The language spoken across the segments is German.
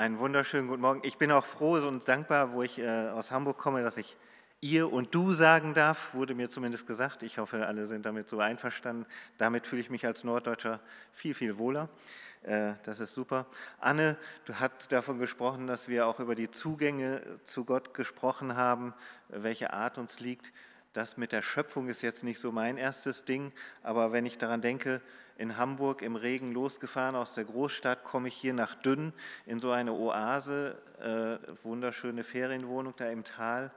Einen wunderschönen guten Morgen. Ich bin auch froh und dankbar, wo ich äh, aus Hamburg komme, dass ich ihr und du sagen darf, wurde mir zumindest gesagt. Ich hoffe, alle sind damit so einverstanden. Damit fühle ich mich als Norddeutscher viel, viel wohler. Äh, das ist super. Anne, du hast davon gesprochen, dass wir auch über die Zugänge zu Gott gesprochen haben, welche Art uns liegt. Das mit der Schöpfung ist jetzt nicht so mein erstes Ding, aber wenn ich daran denke, in Hamburg im Regen losgefahren aus der Großstadt, komme ich hier nach Dünn in so eine Oase, äh, wunderschöne Ferienwohnung da im Tal.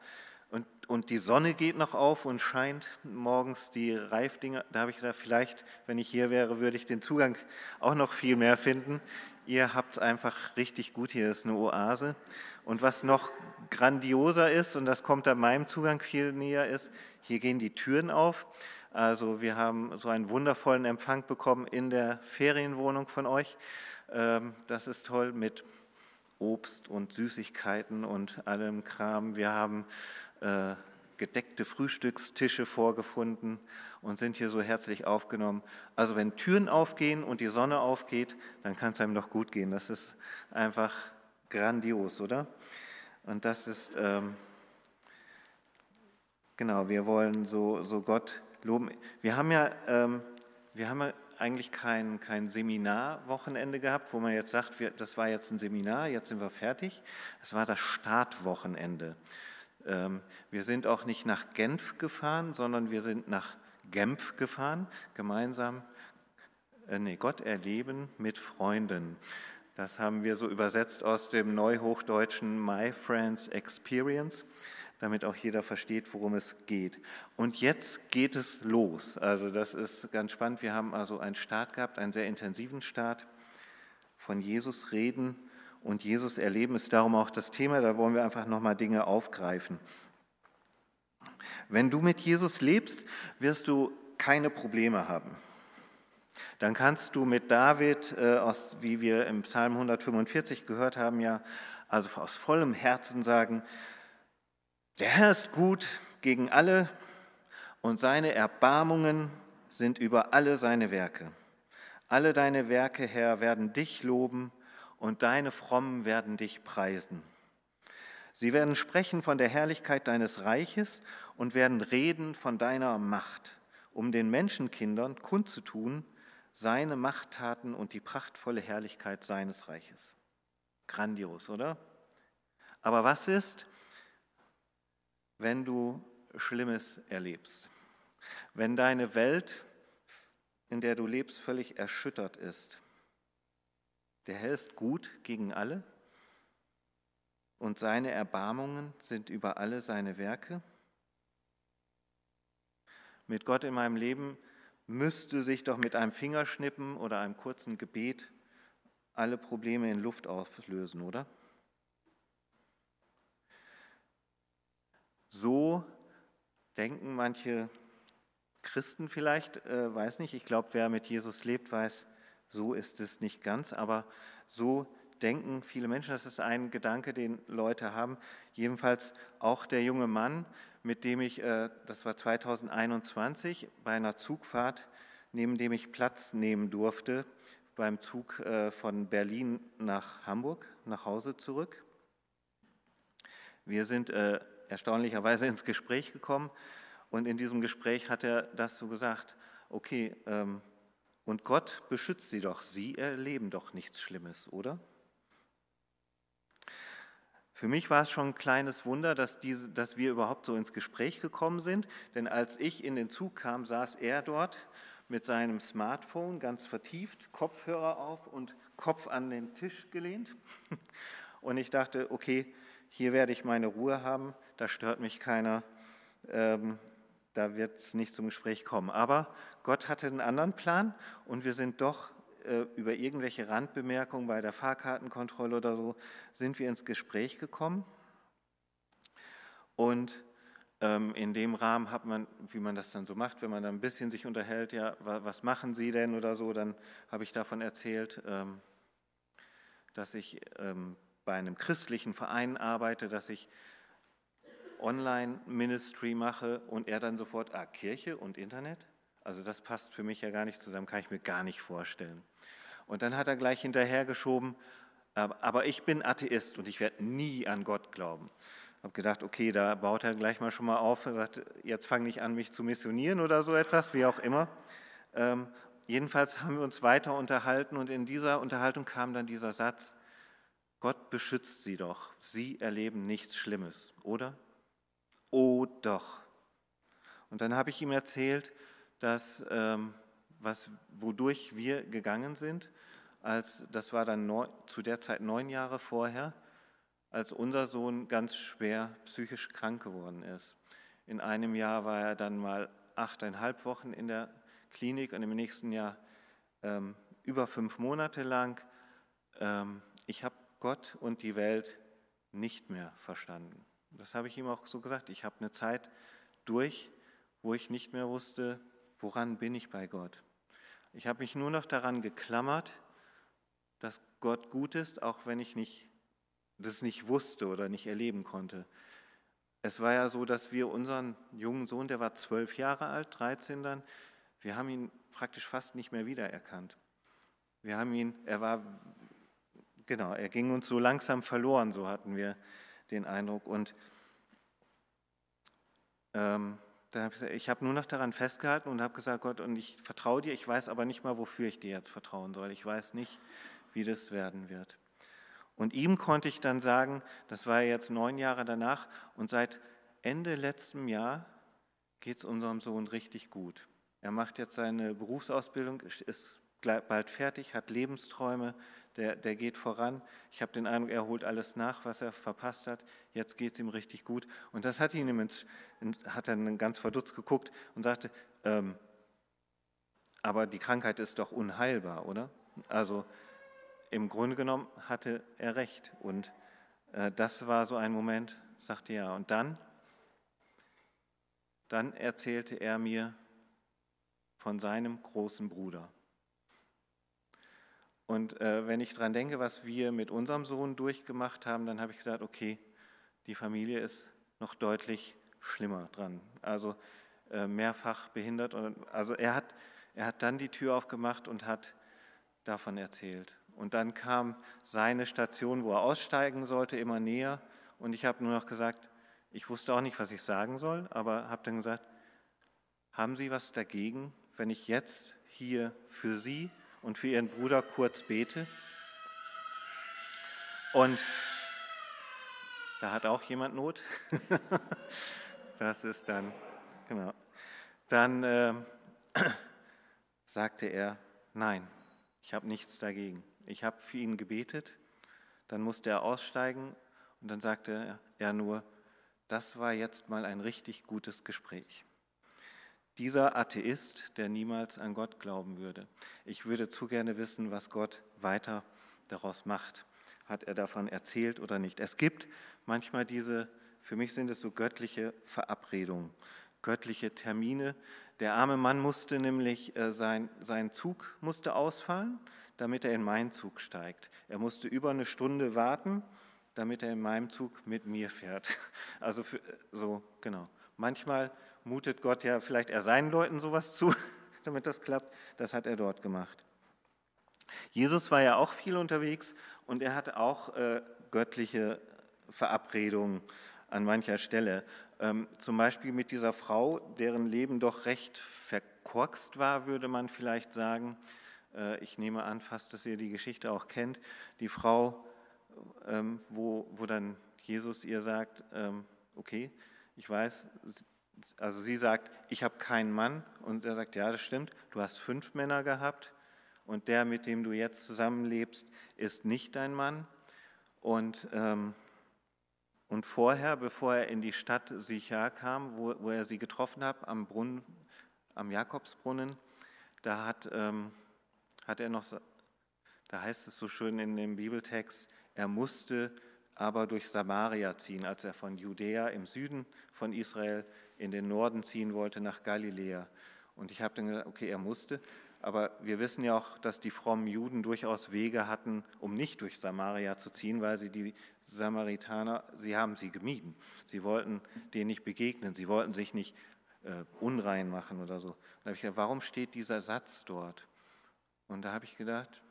Und, und die Sonne geht noch auf und scheint morgens die Reifdinger. Da habe ich gedacht, vielleicht, wenn ich hier wäre, würde ich den Zugang auch noch viel mehr finden. Ihr habt es einfach richtig gut hier, das ist eine Oase. Und was noch grandioser ist, und das kommt an meinem Zugang viel näher, ist, hier gehen die Türen auf. Also wir haben so einen wundervollen Empfang bekommen in der Ferienwohnung von euch. Ähm, das ist toll mit Obst und Süßigkeiten und allem Kram. Wir haben äh, gedeckte Frühstückstische vorgefunden und sind hier so herzlich aufgenommen. Also wenn Türen aufgehen und die Sonne aufgeht, dann kann es einem doch gut gehen. Das ist einfach grandios, oder? Und das ist, ähm, genau, wir wollen so, so Gott loben. Wir haben ja, ähm, wir haben ja eigentlich kein, kein Seminarwochenende gehabt, wo man jetzt sagt, wir, das war jetzt ein Seminar, jetzt sind wir fertig. Es war das Startwochenende. Ähm, wir sind auch nicht nach Genf gefahren, sondern wir sind nach Genf gefahren, gemeinsam äh, nee, Gott erleben mit Freunden. Das haben wir so übersetzt aus dem neuhochdeutschen My Friends Experience, damit auch jeder versteht, worum es geht. Und jetzt geht es los. Also das ist ganz spannend. Wir haben also einen Start gehabt, einen sehr intensiven Start. Von Jesus reden und Jesus erleben ist darum auch das Thema. Da wollen wir einfach nochmal Dinge aufgreifen. Wenn du mit Jesus lebst, wirst du keine Probleme haben. Dann kannst du mit David, äh, aus, wie wir im Psalm 145 gehört haben, ja, also aus vollem Herzen sagen, der Herr ist gut gegen alle und seine Erbarmungen sind über alle seine Werke. Alle deine Werke, Herr, werden dich loben und deine Frommen werden dich preisen. Sie werden sprechen von der Herrlichkeit deines Reiches und werden reden von deiner Macht, um den Menschenkindern kundzutun, seine Machttaten und die prachtvolle Herrlichkeit seines Reiches. Grandios, oder? Aber was ist, wenn du Schlimmes erlebst? Wenn deine Welt, in der du lebst, völlig erschüttert ist? Der Herr ist gut gegen alle und seine Erbarmungen sind über alle seine Werke. Mit Gott in meinem Leben müsste sich doch mit einem Fingerschnippen oder einem kurzen Gebet alle Probleme in Luft auflösen, oder? So denken manche Christen vielleicht, äh, weiß nicht, ich glaube, wer mit Jesus lebt, weiß, so ist es nicht ganz, aber so denken viele Menschen, das ist ein Gedanke, den Leute haben. Jedenfalls auch der junge Mann, mit dem ich, äh, das war 2021, bei einer Zugfahrt, neben dem ich Platz nehmen durfte, beim Zug äh, von Berlin nach Hamburg, nach Hause zurück. Wir sind äh, erstaunlicherweise ins Gespräch gekommen und in diesem Gespräch hat er das so gesagt, okay, ähm, und Gott beschützt sie doch, sie erleben doch nichts Schlimmes, oder? Für mich war es schon ein kleines Wunder, dass, diese, dass wir überhaupt so ins Gespräch gekommen sind, denn als ich in den Zug kam, saß er dort mit seinem Smartphone ganz vertieft, Kopfhörer auf und Kopf an den Tisch gelehnt. Und ich dachte, okay, hier werde ich meine Ruhe haben, da stört mich keiner, ähm, da wird es nicht zum Gespräch kommen. Aber Gott hatte einen anderen Plan und wir sind doch äh, über irgendwelche Randbemerkungen bei der Fahrkartenkontrolle oder so, sind wir ins Gespräch gekommen. Und ähm, in dem Rahmen hat man, wie man das dann so macht, wenn man dann ein bisschen sich unterhält, ja, was machen Sie denn oder so, dann habe ich davon erzählt, ähm, dass ich ähm, bei einem christlichen Verein arbeite, dass ich Online-Ministry mache und er dann sofort, ah, Kirche und Internet? Also das passt für mich ja gar nicht zusammen, kann ich mir gar nicht vorstellen. Und dann hat er gleich hinterhergeschoben, Aber ich bin Atheist und ich werde nie an Gott glauben. Ich habe gedacht, okay, da baut er gleich mal schon mal auf und sagt, jetzt fange ich an, mich zu missionieren oder so etwas, wie auch immer. Ähm, jedenfalls haben wir uns weiter unterhalten und in dieser Unterhaltung kam dann dieser Satz, Gott beschützt sie doch, sie erleben nichts Schlimmes, oder? Oh doch. Und dann habe ich ihm erzählt, dass, ähm, was, wodurch wir gegangen sind, als, das war dann neun, zu der Zeit neun Jahre vorher, als unser Sohn ganz schwer psychisch krank geworden ist. In einem Jahr war er dann mal achteinhalb Wochen in der Klinik und im nächsten Jahr ähm, über fünf Monate lang. Ähm, ich habe Gott und die Welt nicht mehr verstanden. Das habe ich ihm auch so gesagt. Ich habe eine Zeit durch, wo ich nicht mehr wusste, woran bin ich bei Gott. Ich habe mich nur noch daran geklammert, dass Gott gut ist, auch wenn ich nicht, das nicht wusste oder nicht erleben konnte. Es war ja so, dass wir unseren jungen Sohn, der war zwölf Jahre alt, 13 dann, wir haben ihn praktisch fast nicht mehr wiedererkannt. Wir haben ihn, er war, genau, er ging uns so langsam verloren, so hatten wir den Eindruck. Und ähm, da hab ich, ich habe nur noch daran festgehalten und habe gesagt, Gott, und ich vertraue dir, ich weiß aber nicht mal, wofür ich dir jetzt vertrauen soll. Ich weiß nicht, wie das werden wird. Und ihm konnte ich dann sagen, das war jetzt neun Jahre danach, und seit Ende letztem Jahr geht es unserem Sohn richtig gut. Er macht jetzt seine Berufsausbildung, ist bald fertig, hat Lebensträume, der, der geht voran. Ich habe den Eindruck, er holt alles nach, was er verpasst hat. Jetzt geht es ihm richtig gut. Und das hat ihn ins, hat dann ganz verdutzt geguckt und sagte, ähm, aber die Krankheit ist doch unheilbar, oder? Also im Grunde genommen hatte er recht. Und äh, das war so ein Moment, sagte er. Und dann, dann erzählte er mir, von seinem großen Bruder. Und äh, wenn ich daran denke, was wir mit unserem Sohn durchgemacht haben, dann habe ich gesagt, okay, die Familie ist noch deutlich schlimmer dran. Also äh, mehrfach behindert. Und, also er hat, er hat dann die Tür aufgemacht und hat davon erzählt. Und dann kam seine Station, wo er aussteigen sollte, immer näher. Und ich habe nur noch gesagt, ich wusste auch nicht, was ich sagen soll, aber habe dann gesagt, haben Sie was dagegen, wenn ich jetzt hier für Sie und für Ihren Bruder kurz bete? Und da hat auch jemand Not. das ist dann, genau. Dann äh, sagte er, nein, ich habe nichts dagegen. Ich habe für ihn gebetet, dann musste er aussteigen und dann sagte er nur, das war jetzt mal ein richtig gutes Gespräch. Dieser Atheist, der niemals an Gott glauben würde. Ich würde zu gerne wissen, was Gott weiter daraus macht. Hat er davon erzählt oder nicht? Es gibt manchmal diese, für mich sind es so göttliche Verabredungen, göttliche Termine. Der arme Mann musste nämlich, äh, sein, sein Zug musste ausfallen, damit er in meinen Zug steigt. Er musste über eine Stunde warten, damit er in meinem Zug mit mir fährt. Also für, so, genau. Manchmal mutet Gott ja vielleicht er seinen Leuten sowas zu, damit das klappt. Das hat er dort gemacht. Jesus war ja auch viel unterwegs und er hatte auch äh, göttliche Verabredungen an mancher Stelle. Ähm, zum Beispiel mit dieser Frau, deren Leben doch recht verkorkst war, würde man vielleicht sagen. Äh, ich nehme an, fast, dass ihr die Geschichte auch kennt. Die Frau, ähm, wo, wo dann Jesus ihr sagt, ähm, okay, ich weiß, also sie sagt, ich habe keinen Mann. Und er sagt, ja, das stimmt, du hast fünf Männer gehabt. Und der, mit dem du jetzt zusammenlebst, ist nicht dein Mann. Und, ähm, und vorher, bevor er in die Stadt Sichar kam, wo, wo er sie getroffen hat, am Brunnen, am Jakobsbrunnen, da hat, ähm, hat er noch, da heißt es so schön in dem Bibeltext, er musste aber durch Samaria ziehen, als er von Judäa im Süden von Israel in den Norden ziehen wollte, nach Galiläa. Und ich habe dann gesagt, okay, er musste, aber wir wissen ja auch, dass die frommen Juden durchaus Wege hatten, um nicht durch Samaria zu ziehen, weil sie die Samaritaner, sie haben sie gemieden. Sie wollten denen nicht begegnen, sie wollten sich nicht äh, unrein machen oder so. Da habe ich gedacht, warum steht dieser Satz dort? Und da habe ich gedacht,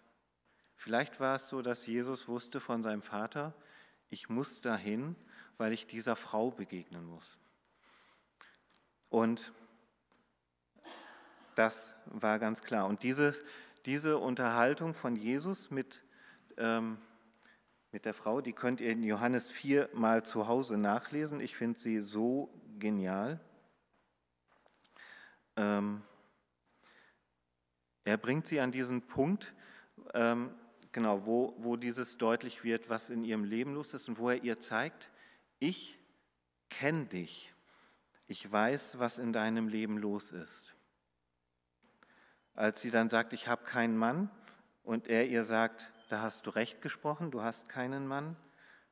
Vielleicht war es so, dass Jesus wusste von seinem Vater, ich muss dahin, weil ich dieser Frau begegnen muss. Und das war ganz klar. Und diese, diese Unterhaltung von Jesus mit, ähm, mit der Frau, die könnt ihr in Johannes 4 mal zu Hause nachlesen. Ich finde sie so genial. Ähm, er bringt sie an diesen Punkt, ähm, genau, wo, wo dieses deutlich wird, was in ihrem Leben los ist und wo er ihr zeigt, ich kenne dich, ich weiß, was in deinem Leben los ist. Als sie dann sagt, ich habe keinen Mann und er ihr sagt, da hast du recht gesprochen, du hast keinen Mann,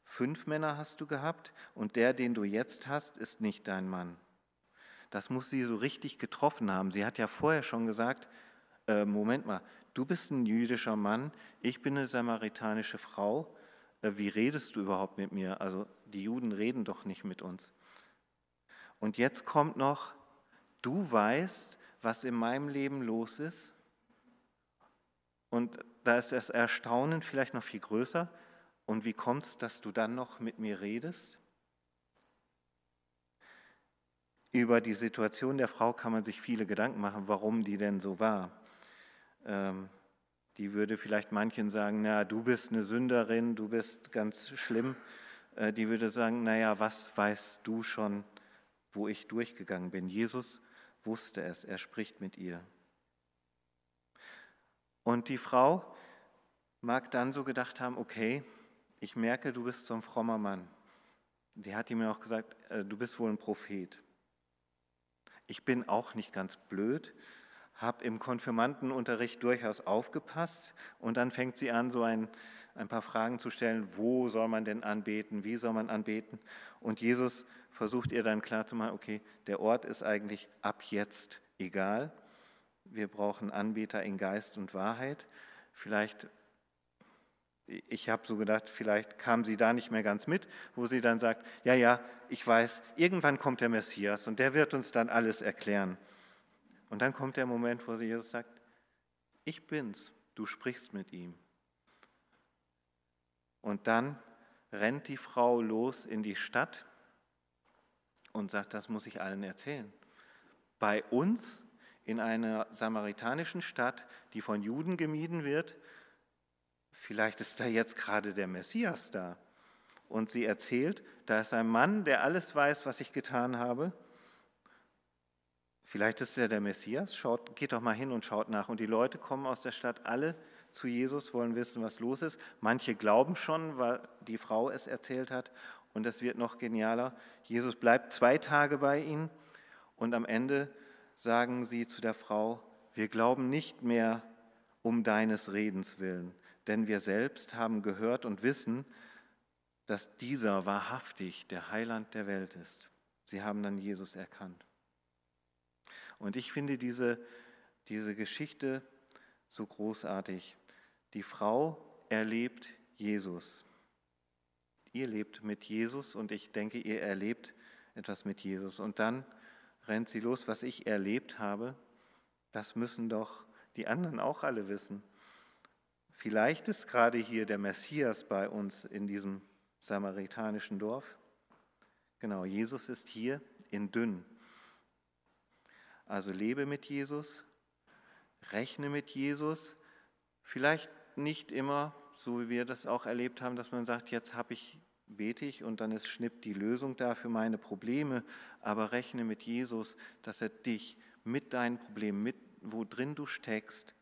fünf Männer hast du gehabt und der, den du jetzt hast, ist nicht dein Mann. Das muss sie so richtig getroffen haben. Sie hat ja vorher schon gesagt, äh, Moment mal, du bist ein jüdischer Mann, ich bin eine samaritanische Frau, äh, wie redest du überhaupt mit mir? Also die Juden reden doch nicht mit uns. Und jetzt kommt noch, du weißt, was in meinem Leben los ist. Und da ist das Erstaunen vielleicht noch viel größer. Und wie kommt es, dass du dann noch mit mir redest? Über die Situation der Frau kann man sich viele Gedanken machen, warum die denn so war. Ähm, die würde vielleicht manchen sagen, na, du bist eine Sünderin, du bist ganz schlimm. Äh, die würde sagen, naja, was weißt du schon, wo ich durchgegangen bin? Jesus wusste es, er spricht mit ihr. Und die Frau mag dann so gedacht haben, okay, ich merke, du bist so ein frommer Mann. Sie hat ihm auch gesagt, äh, du bist wohl ein Prophet. Ich bin auch nicht ganz blöd, habe im Konfirmandenunterricht durchaus aufgepasst und dann fängt sie an, so ein, ein paar Fragen zu stellen, wo soll man denn anbeten, wie soll man anbeten? Und Jesus versucht ihr dann klarzumachen, okay, der Ort ist eigentlich ab jetzt egal. Wir brauchen Anbeter in Geist und Wahrheit. Vielleicht, ich habe so gedacht, vielleicht kam sie da nicht mehr ganz mit, wo sie dann sagt, ja, ja, ich weiß, irgendwann kommt der Messias und der wird uns dann alles erklären. Und dann kommt der Moment, wo Jesus sagt, ich bin's, du sprichst mit ihm. Und dann rennt die Frau los in die Stadt und sagt, das muss ich allen erzählen. Bei uns in einer samaritanischen Stadt, die von Juden gemieden wird, vielleicht ist da jetzt gerade der Messias da. Und sie erzählt, da ist ein Mann, der alles weiß, was ich getan habe Vielleicht ist er der Messias, schaut, geht doch mal hin und schaut nach. Und die Leute kommen aus der Stadt alle zu Jesus, wollen wissen, was los ist. Manche glauben schon, weil die Frau es erzählt hat. Und das wird noch genialer. Jesus bleibt zwei Tage bei ihnen und am Ende sagen sie zu der Frau, wir glauben nicht mehr um deines Redens willen, denn wir selbst haben gehört und wissen, dass dieser wahrhaftig der Heiland der Welt ist. Sie haben dann Jesus erkannt. Und ich finde diese, diese Geschichte so großartig. Die Frau erlebt Jesus. Ihr lebt mit Jesus und ich denke, ihr erlebt etwas mit Jesus. Und dann rennt sie los, was ich erlebt habe. Das müssen doch die anderen auch alle wissen. Vielleicht ist gerade hier der Messias bei uns in diesem samaritanischen Dorf. Genau, Jesus ist hier in Dünn. Also lebe mit Jesus, rechne mit Jesus, vielleicht nicht immer, so wie wir das auch erlebt haben, dass man sagt, jetzt habe ich bete ich und dann ist schnipp die Lösung da für meine Probleme, aber rechne mit Jesus, dass er dich mit deinen Problemen, mit wo drin du steckst,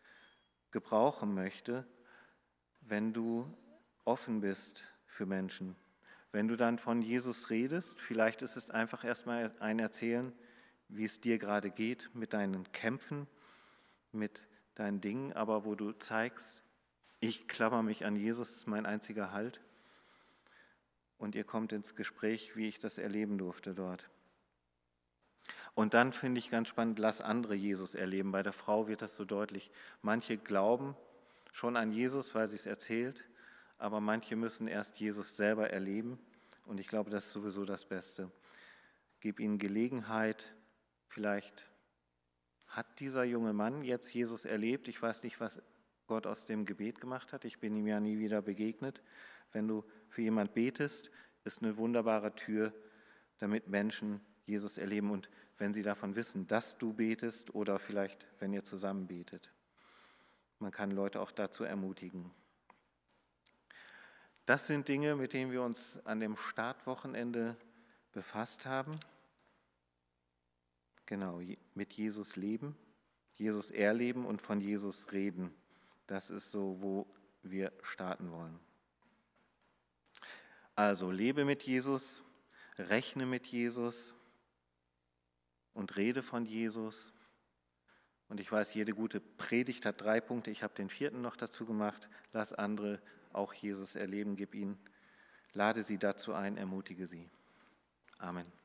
gebrauchen möchte, wenn du offen bist für Menschen. Wenn du dann von Jesus redest, vielleicht ist es einfach erstmal ein Erzählen, wie es dir gerade geht mit deinen Kämpfen, mit deinen Dingen, aber wo du zeigst, ich klammer mich an Jesus, ist mein einziger Halt. Und ihr kommt ins Gespräch, wie ich das erleben durfte dort. Und dann finde ich ganz spannend, lass andere Jesus erleben. Bei der Frau wird das so deutlich. Manche glauben schon an Jesus, weil sie es erzählt, aber manche müssen erst Jesus selber erleben. Und ich glaube, das ist sowieso das Beste. Gib ihnen Gelegenheit, Vielleicht hat dieser junge Mann jetzt Jesus erlebt. Ich weiß nicht, was Gott aus dem Gebet gemacht hat. Ich bin ihm ja nie wieder begegnet. Wenn du für jemand betest, ist eine wunderbare Tür, damit Menschen Jesus erleben und wenn sie davon wissen, dass du betest oder vielleicht, wenn ihr zusammen betet. Man kann Leute auch dazu ermutigen. Das sind Dinge, mit denen wir uns an dem Startwochenende befasst haben. Genau, mit Jesus leben, Jesus erleben und von Jesus reden. Das ist so, wo wir starten wollen. Also lebe mit Jesus, rechne mit Jesus und rede von Jesus. Und ich weiß, jede gute Predigt hat drei Punkte. Ich habe den vierten noch dazu gemacht. Lass andere auch Jesus erleben, gib ihnen, lade sie dazu ein, ermutige sie. Amen.